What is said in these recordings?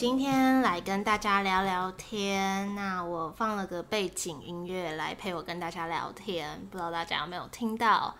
今天来跟大家聊聊天，那我放了个背景音乐来陪我跟大家聊天，不知道大家有没有听到？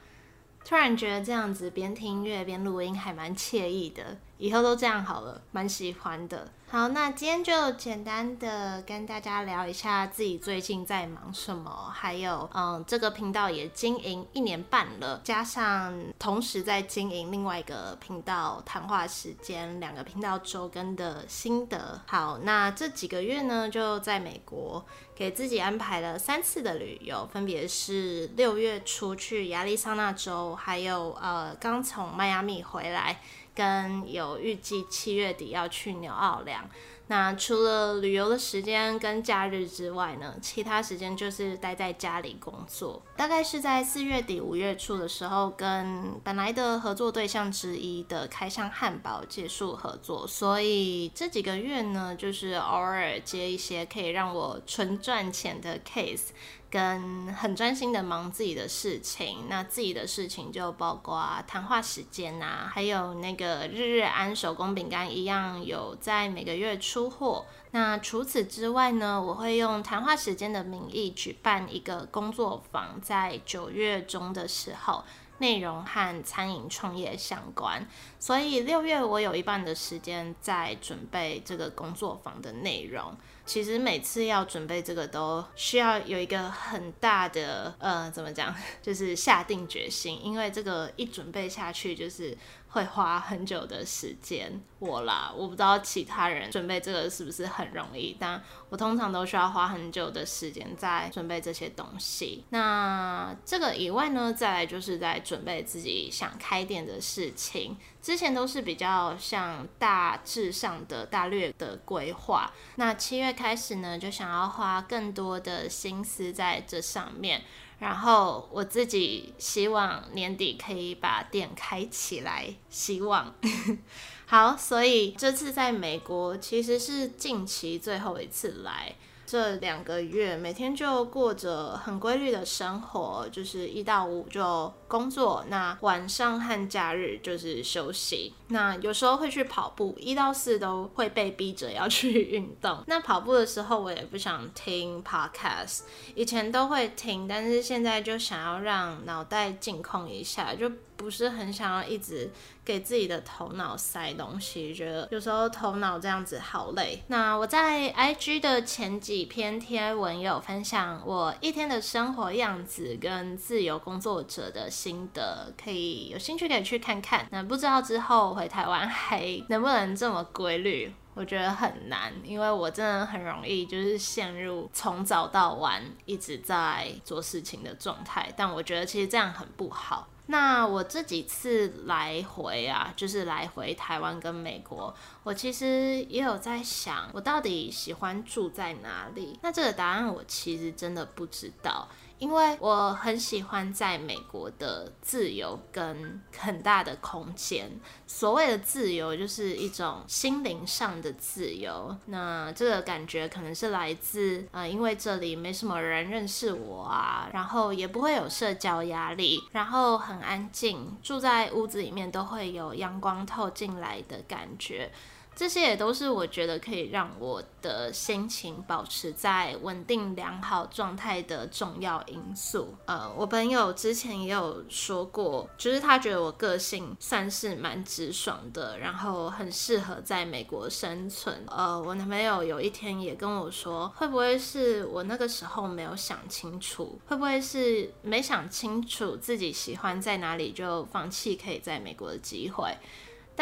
突然觉得这样子边听音乐边录音还蛮惬意的，以后都这样好了，蛮喜欢的。好，那今天就简单的跟大家聊一下自己最近在忙什么，还有，嗯，这个频道也经营一年半了，加上同时在经营另外一个频道谈话时间，两个频道周更的心得。好，那这几个月呢，就在美国给自己安排了三次的旅游，分别是六月初去亚利桑那州，还有呃刚从迈阿密回来。跟有预计七月底要去纽奥良，那除了旅游的时间跟假日之外呢，其他时间就是待在家里工作。大概是在四月底五月初的时候，跟本来的合作对象之一的开箱汉堡结束合作，所以这几个月呢，就是偶尔接一些可以让我纯赚钱的 case。跟很专心的忙自己的事情，那自己的事情就包括谈话时间呐，还有那个日日安手工饼干一样有在每个月出货。那除此之外呢，我会用谈话时间的名义举办一个工作坊，在九月中的时候，内容和餐饮创业相关，所以六月我有一半的时间在准备这个工作坊的内容。其实每次要准备这个都需要有一个很大的呃，怎么讲，就是下定决心，因为这个一准备下去就是会花很久的时间。我啦，我不知道其他人准备这个是不是很容易，但我通常都需要花很久的时间在准备这些东西。那这个以外呢，再来就是在准备自己想开店的事情。之前都是比较像大致上的大略的规划，那七月开始呢，就想要花更多的心思在这上面，然后我自己希望年底可以把店开起来，希望。好，所以这次在美国其实是近期最后一次来。这两个月每天就过着很规律的生活，就是一到五就工作，那晚上和假日就是休息。那有时候会去跑步，一到四都会被逼着要去运动。那跑步的时候我也不想听 podcast，以前都会听，但是现在就想要让脑袋静空一下，就不是很想要一直。给自己的头脑塞东西，觉得有时候头脑这样子好累。那我在 IG 的前几篇贴文有分享我一天的生活样子跟自由工作者的心得，可以有兴趣可以去看看。那不知道之后回台湾还能不能这么规律？我觉得很难，因为我真的很容易就是陷入从早到晚一直在做事情的状态。但我觉得其实这样很不好。那我这几次来回啊，就是来回台湾跟美国，我其实也有在想，我到底喜欢住在哪里？那这个答案我其实真的不知道。因为我很喜欢在美国的自由跟很大的空间。所谓的自由，就是一种心灵上的自由。那这个感觉可能是来自，呃，因为这里没什么人认识我啊，然后也不会有社交压力，然后很安静，住在屋子里面都会有阳光透进来的感觉。这些也都是我觉得可以让我的心情保持在稳定良好状态的重要因素。呃，我朋友之前也有说过，就是他觉得我个性算是蛮直爽的，然后很适合在美国生存。呃，我男朋友有一天也跟我说，会不会是我那个时候没有想清楚？会不会是没想清楚自己喜欢在哪里就放弃可以在美国的机会？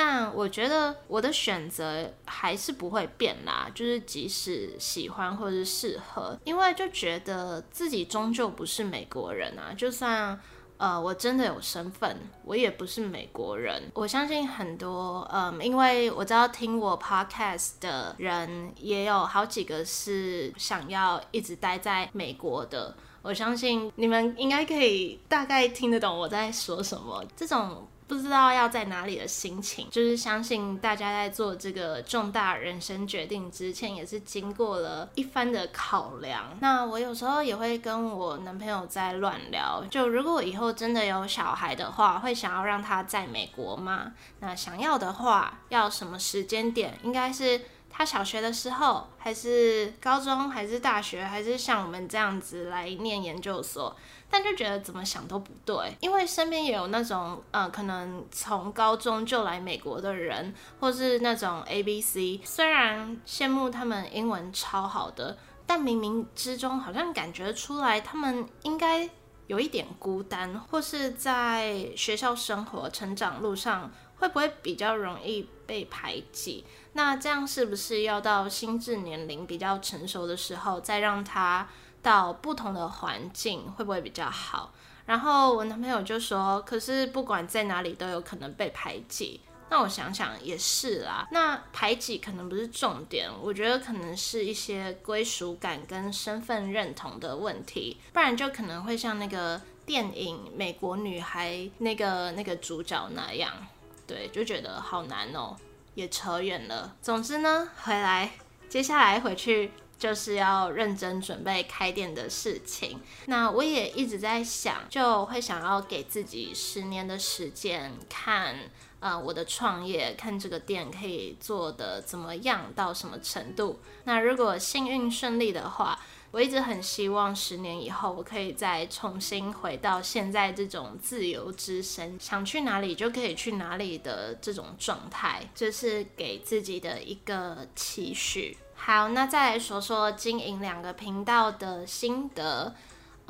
但我觉得我的选择还是不会变啦，就是即使喜欢或是适合，因为就觉得自己终究不是美国人啊，就算呃，我真的有身份，我也不是美国人。我相信很多，嗯，因为我知道听我 podcast 的人也有好几个是想要一直待在美国的。我相信你们应该可以大概听得懂我在说什么。这种。不知道要在哪里的心情，就是相信大家在做这个重大人生决定之前，也是经过了一番的考量。那我有时候也会跟我男朋友在乱聊，就如果以后真的有小孩的话，会想要让他在美国吗？那想要的话，要什么时间点？应该是他小学的时候，还是高中，还是大学，还是像我们这样子来念研究所？但就觉得怎么想都不对，因为身边也有那种，呃，可能从高中就来美国的人，或是那种 ABC，虽然羡慕他们英文超好的，但冥冥之中好像感觉出来他们应该有一点孤单，或是在学校生活、成长路上会不会比较容易被排挤？那这样是不是要到心智年龄比较成熟的时候，再让他？到不同的环境会不会比较好？然后我男朋友就说：“可是不管在哪里都有可能被排挤。”那我想想也是啦。那排挤可能不是重点，我觉得可能是一些归属感跟身份认同的问题，不然就可能会像那个电影《美国女孩》那个那个主角那样，对，就觉得好难哦，也扯远了。总之呢，回来，接下来回去。就是要认真准备开店的事情。那我也一直在想，就会想要给自己十年的时间，看呃我的创业，看这个店可以做得怎么样，到什么程度。那如果幸运顺利的话，我一直很希望十年以后，我可以再重新回到现在这种自由之身，想去哪里就可以去哪里的这种状态，这是给自己的一个期许。好，那再来说说经营两个频道的心得。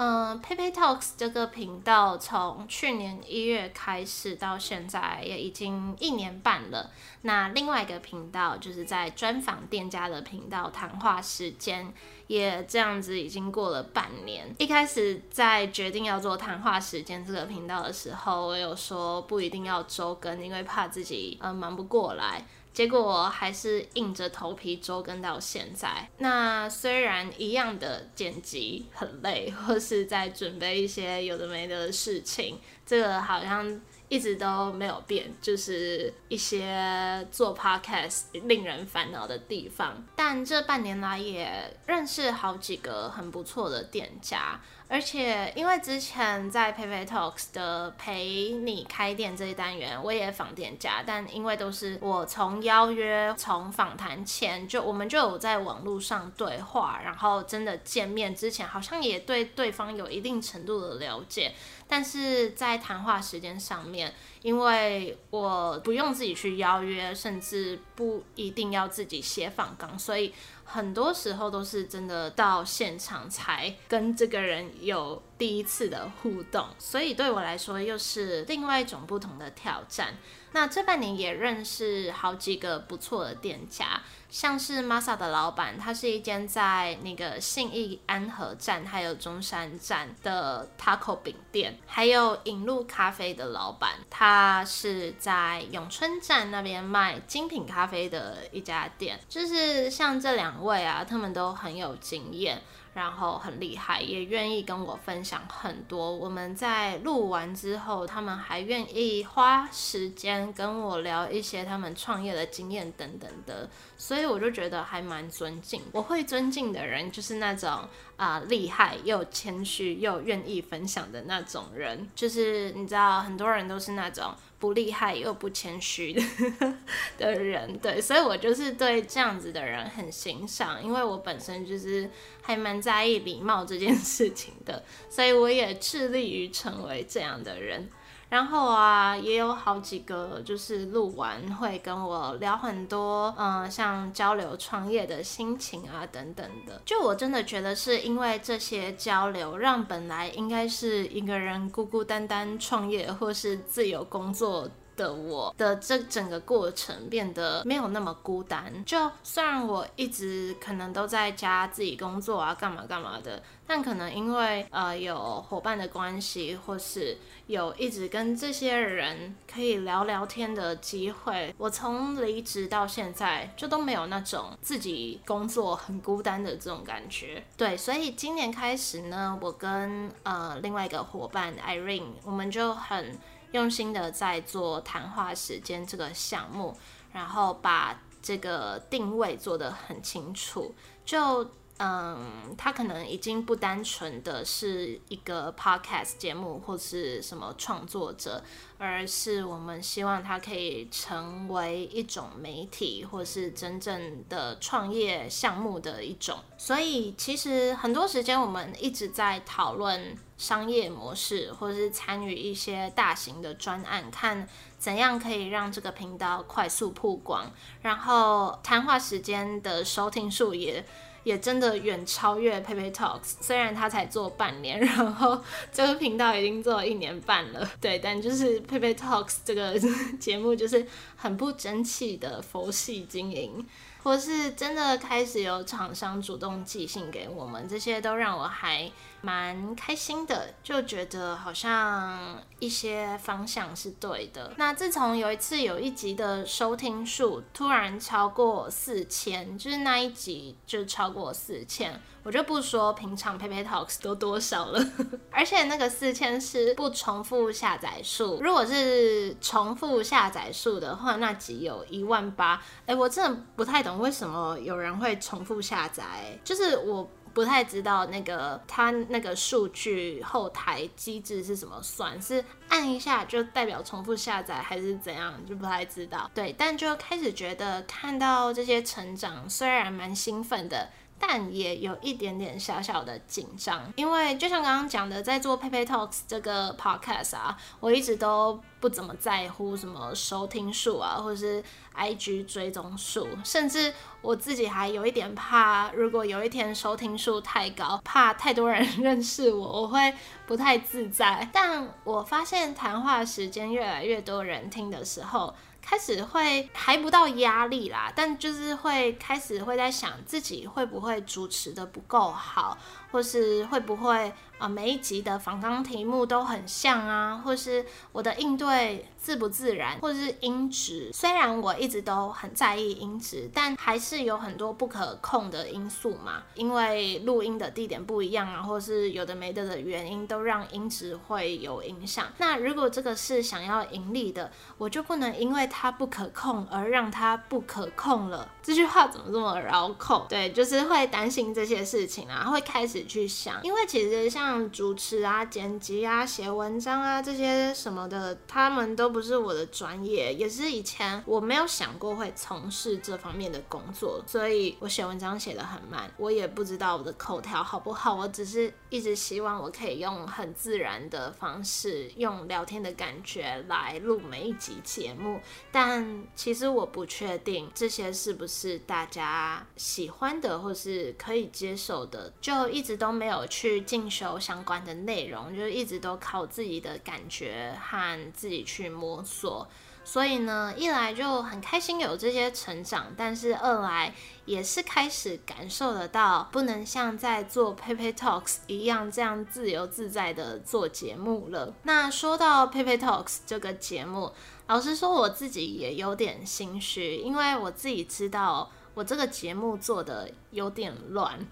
嗯、，Pei Pei Talks 这个频道从去年一月开始到现在也已经一年半了。那另外一个频道就是在专访店家的频道谈话时间，也这样子已经过了半年。一开始在决定要做谈话时间这个频道的时候，我有说不一定要周更，因为怕自己呃忙不过来。结果还是硬着头皮周更到现在。那虽然一样的剪辑很累，或是在准备一些有的没的事情，这个好像一直都没有变，就是一些做 podcast 令人烦恼的地方。但这半年来也认识好几个很不错的店家。而且，因为之前在 Pei Pei Talks 的陪你开店这一单元，我也访店家，但因为都是我从邀约、从访谈前就我们就有在网络上对话，然后真的见面之前，好像也对对方有一定程度的了解，但是在谈话时间上面，因为我不用自己去邀约，甚至不一定要自己写访纲，所以。很多时候都是真的到现场才跟这个人有第一次的互动，所以对我来说又是另外一种不同的挑战。那这半年也认识好几个不错的店家，像是 Masa 的老板，他是一间在那个信义安和站还有中山站的 Taco 饼店，还有引路咖啡的老板，他是在永春站那边卖精品咖啡的一家店。就是像这两位啊，他们都很有经验。然后很厉害，也愿意跟我分享很多。我们在录完之后，他们还愿意花时间跟我聊一些他们创业的经验等等的，所以我就觉得还蛮尊敬。我会尊敬的人就是那种啊、厉害又谦虚又愿意分享的那种人，就是你知道很多人都是那种。不厉害又不谦虚的 的人，对，所以我就是对这样子的人很欣赏，因为我本身就是还蛮在意礼貌这件事情的，所以我也致力于成为这样的人。然后啊，也有好几个就是录完会跟我聊很多，嗯、像交流创业的心情啊等等的。就我真的觉得是因为这些交流，让本来应该是一个人孤孤单单创业或是自由工作的我的这整个过程变得没有那么孤单。就虽然我一直可能都在家自己工作啊，干嘛干嘛的。但可能因为呃有伙伴的关系，或是有一直跟这些人可以聊聊天的机会，我从离职到现在就都没有那种自己工作很孤单的这种感觉。对，所以今年开始呢，我跟呃另外一个伙伴 Irene，我们就很用心的在做谈话时间这个项目，然后把这个定位做得很清楚，就。嗯，他可能已经不单纯的是一个 podcast 节目或是什么创作者，而是我们希望他可以成为一种媒体，或是真正的创业项目的一种。所以其实很多时间我们一直在讨论商业模式，或是参与一些大型的专案，看怎样可以让这个频道快速曝光，然后谈话时间的收听数也。也真的远超越 PayPay Talks，虽然他才做半年，然后这个频道已经做了一年半了，对，但就是 PayPay Talks 这个 节目就是很不争气的佛系经营。或是真的开始有厂商主动寄信给我们，这些都让我还蛮开心的，就觉得好像一些方向是对的。那自从有一次有一集的收听数突然超过四千，就是那一集就超过四千。我就不说平常 Pepe Talks 都多少了，而且那个四千是不重复下载数。如果是重复下载数的话，那集有一万八。哎，我真的不太懂为什么有人会重复下载，就是我不太知道那个他那个数据后台机制是怎么算，是按一下就代表重复下载，还是怎样，就不太知道。对，但就开始觉得看到这些成长，虽然蛮兴奋的。但也有一点点小小的紧张，因为就像刚刚讲的，在做 Pepe Talks 这个 podcast 啊，我一直都不怎么在乎什么收听数啊，或者是 IG 追踪数，甚至我自己还有一点怕，如果有一天收听数太高，怕太多人 认识我，我会不太自在。但我发现谈话时间越来越多人听的时候，开始会还不到压力啦，但就是会开始会在想自己会不会主持的不够好，或是会不会啊、每一集的访纲题目都很像啊，或是我的应对自不自然，或者是音质。虽然我一直都很在意音质，但还是有很多不可控的因素嘛，因为录音的地点不一样啊，或是有的没的的原因都让音质会有影响。那如果这个是想要盈利的，我就不能因为它不可控而让它不可控了。这句话怎么这么绕口？对，就是会担心这些事情啊，会开始。去想，因为其实像主持啊、剪辑啊、写文章啊这些什么的，他们都不是我的专业，也是以前我没有想过会从事这方面的工作，所以我写文章写得很慢，我也不知道我的口条好不好，我只是一直希望我可以用很自然的方式，用聊天的感觉来录每一集节目，但其实我不确定这些是不是大家喜欢的或是可以接受的，就。一直都没有去进修相关的内容，就一直都靠自己的感觉和自己去摸索。所以呢，一来就很开心有这些成长，但是二来也是开始感受得到，不能像在做 Pepe Talks 一样这样自由自在的做节目了。那说到 Pepe Talks 这个节目，老实说我自己也有点心虚，因为我自己知道我这个节目做得有点乱。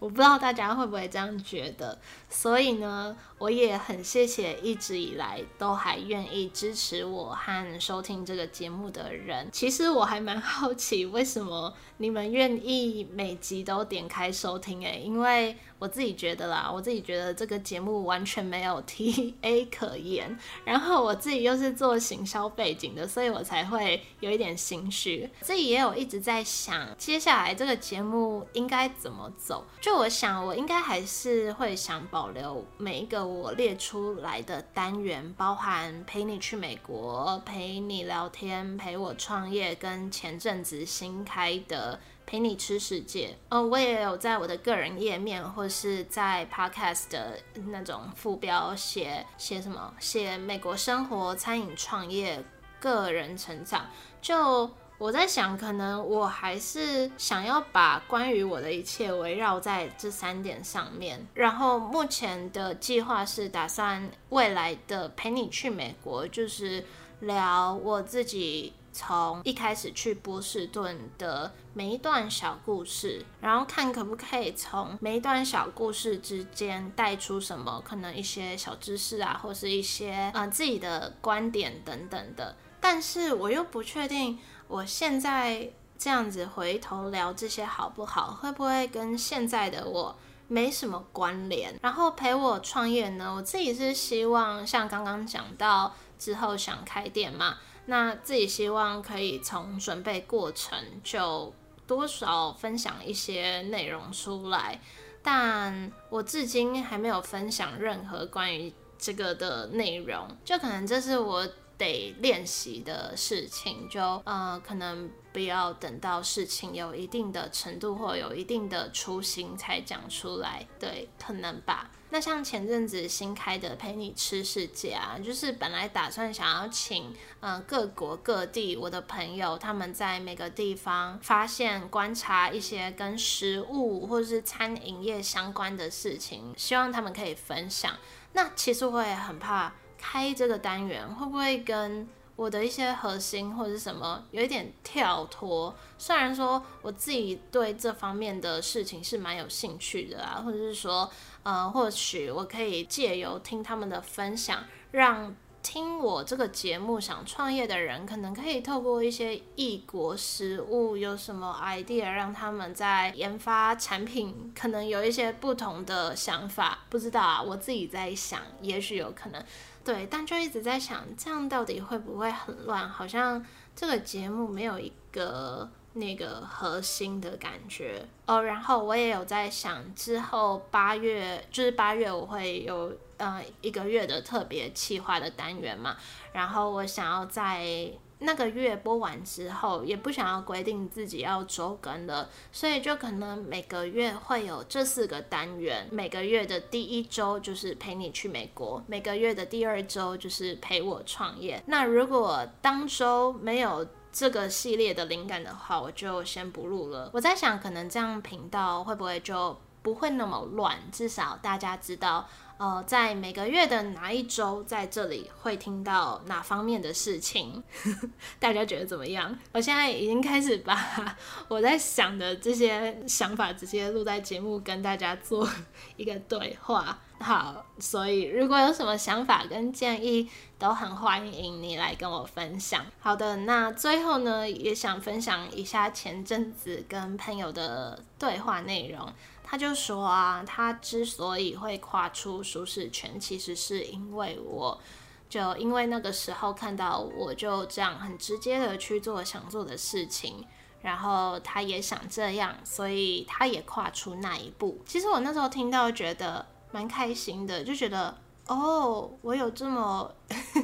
我不知道大家会不会这样觉得，所以呢，我也很谢谢一直以来都还愿意支持我和收听这个节目的人。其实我还蛮好奇，为什么你们愿意每集都点开收听？诶，因为。我自己觉得啦，我自己觉得这个节目完全没有 TA 可言，然后我自己又是做行销背景的，所以我才会有一点心虚。自己也有一直在想，接下来这个节目应该怎么走。就我想，我应该还是会想保保留每一个我列出来的单元，包含陪你去美国、陪你聊天、陪我创业，跟前阵子新开的。陪你吃世界，嗯，我也有在我的个人页面或是在 podcast 的那种副标写写什么，写美国生活、餐饮创业个人成长。就我在想，可能我还是想要把关于我的一切围绕在这三点上面。然后目前的计划是打算未来的陪你去美国，就是聊我自己从一开始去波士顿的每一段小故事，然后看可不可以从每一段小故事之间带出什么，可能一些小知识啊，或是一些嗯、呃、自己的观点等等的。但是我又不确定。我现在这样子回头聊这些好不好？会不会跟现在的我没什么关联？然后陪我创业呢？我自己是希望像刚刚讲到之后想开店嘛，那自己希望可以从准备过程就多少分享一些内容出来，但我至今还没有分享任何关于这个的内容，就可能这是我。得练习的事情，就呃，可能不要等到事情有一定的程度或有一定的雏形才讲出来，对，可能吧。那像前阵子新开的陪你吃世界啊，就是本来打算想要请呃各国各地我的朋友，他们在每个地方发现观察一些跟食物或者是餐饮业相关的事情，希望他们可以分享。那其实我也很怕。开这个单元会不会跟我的一些核心或者什么有一点跳脱？虽然说我自己对这方面的事情是蛮有兴趣的啊，或者是说，呃，或许我可以借由听他们的分享，让。听我这个节目想创业的人，可能可以透过一些异国食物有什么 idea，让他们在研发产品，可能有一些不同的想法。不知道啊，我自己在想，也许有可能，对，但就一直在想，这样到底会不会很乱？好像这个节目没有一个那个核心的感觉哦。然后我也有在想，之后八月就是八月我会有。呃，一个月的特别企划的单元嘛，然后我想要在那个月播完之后，也不想要规定自己要周更了，所以就可能每个月会有这四个单元。每个月的第一周就是陪你去美国，每个月的第二周就是陪我创业。那如果当周没有这个系列的灵感的话，我就先不录了。我在想，可能这样频道会不会就不会那么乱？至少大家知道。呃，在每个月的哪一周，在这里会听到哪方面的事情？大家觉得怎么样？我现在已经开始把我在想的这些想法直接录在节目，跟大家做一个对话。好，所以如果有什么想法跟建议，都很欢迎你来跟我分享。好的，那最后呢，也想分享一下前阵子跟朋友的对话内容。他就说啊，他之所以会跨出舒适圈，其实是因为我，就因为那个时候看到我就这样很直接的去做想做的事情，然后他也想这样，所以他也跨出那一步。其实我那时候听到觉得蛮开心的，就觉得哦，我有这么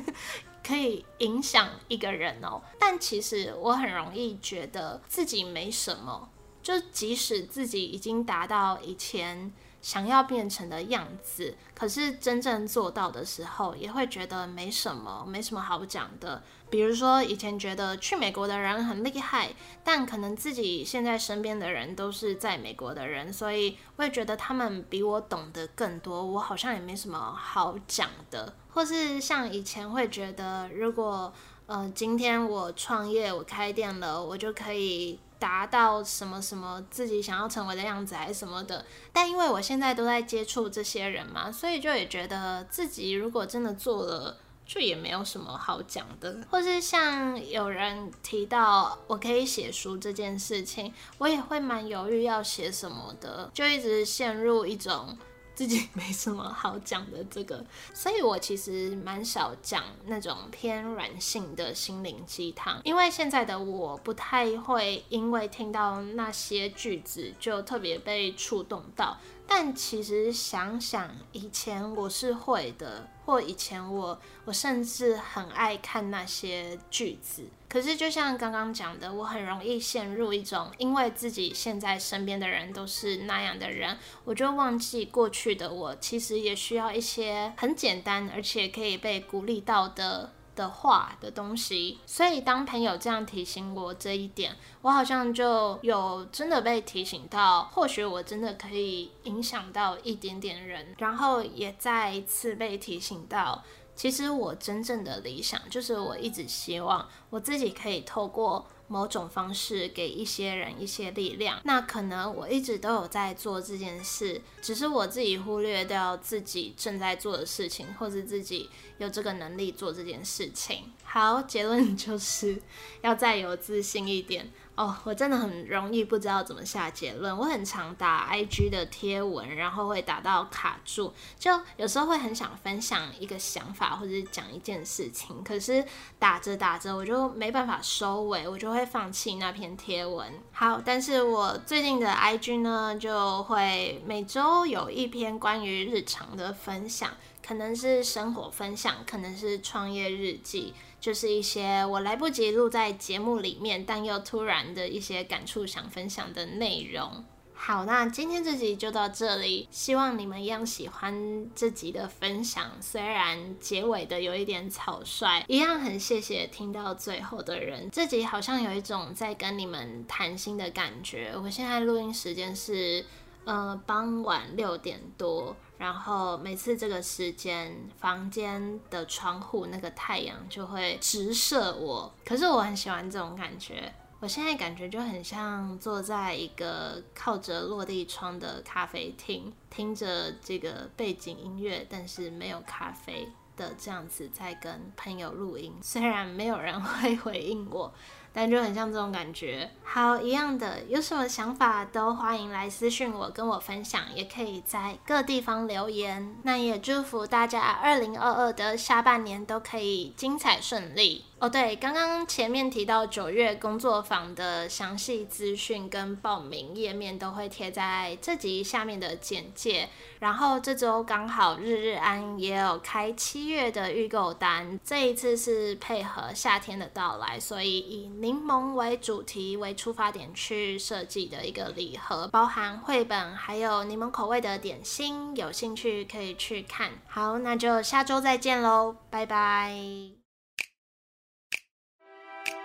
可以影响一个人哦。但其实我很容易觉得自己没什么。就即使自己已经达到以前想要变成的样子，可是真正做到的时候，也会觉得没什么，没什么好讲的。比如说以前觉得去美国的人很厉害，但可能自己现在身边的人都是在美国的人，所以会觉得他们比我懂得更多，我好像也没什么好讲的。或是像以前会觉得，如果呃今天我创业，我开店了，我就可以。达到什么什么自己想要成为的样子还是什么的，但因为我现在都在接触这些人嘛，所以就也觉得自己如果真的做了，就也没有什么好讲的。或是像有人提到我可以写书这件事情，我也会蛮犹豫要写什么的，就一直陷入一种。自己没什么好讲的这个，所以我其实蛮少讲那种偏软性的心灵鸡汤，因为现在的我不太会因为听到那些句子就特别被触动到。但其实想想以前我是会的，或以前我我甚至很爱看那些句子。可是就像刚刚讲的，我很容易陷入一种，因为自己现在身边的人都是那样的人，我就忘记过去的我其实也需要一些很简单而且可以被鼓励到的的话的东西。所以当朋友这样提醒我这一点，我好像就有真的被提醒到，或许我真的可以影响到一点点人，然后也再一次被提醒到。其实我真正的理想就是，我一直希望我自己可以透过某种方式给一些人一些力量。那可能我一直都有在做这件事，只是我自己忽略掉自己正在做的事情，或是自己有这个能力做这件事情。好，结论就是 要再有自信一点。哦，我真的很容易不知道怎么下结论。我很常打 IG 的贴文，然后会打到卡住，就有时候会很想分享一个想法或者讲一件事情，可是打着打着我就没办法收尾，我就会放弃那篇贴文。好，但是我最近的 IG 呢，就会每周有一篇关于日常的分享，可能是生活分享，可能是创业日记。就是一些我来不及录在节目里面，但又突然的一些感触想分享的内容。好，那今天这集就到这里，希望你们一样喜欢这集的分享。虽然结尾的有一点草率，一样很谢谢听到最后的人。这集好像有一种在跟你们谈心的感觉。我现在录音时间是呃傍晚六点多。然后每次这个时间，房间的窗户那个太阳就会直射我。可是我很喜欢这种感觉。我现在感觉就很像坐在一个靠着落地窗的咖啡厅，听着这个背景音乐，但是没有咖啡的这样子在跟朋友录音。虽然没有人 会回应我。感觉很像这种感觉。好，一样的，有什么想法都欢迎来私信我，跟我分享，也可以在各地方留言。那也祝福大家二零二二的下半年都可以精彩顺利。哦，对，刚刚前面提到九月工作坊的详细资讯跟报名页面都会贴在这集下面的简介。然后这周刚好日日安也有开七月的预购单，这一次是配合夏天的到来，所以以柠檬为主题为出发点去设计的一个礼盒，包含绘本还有柠檬口味的点心，有兴趣可以去看。好，那就下周再见喽，拜拜。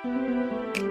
嗯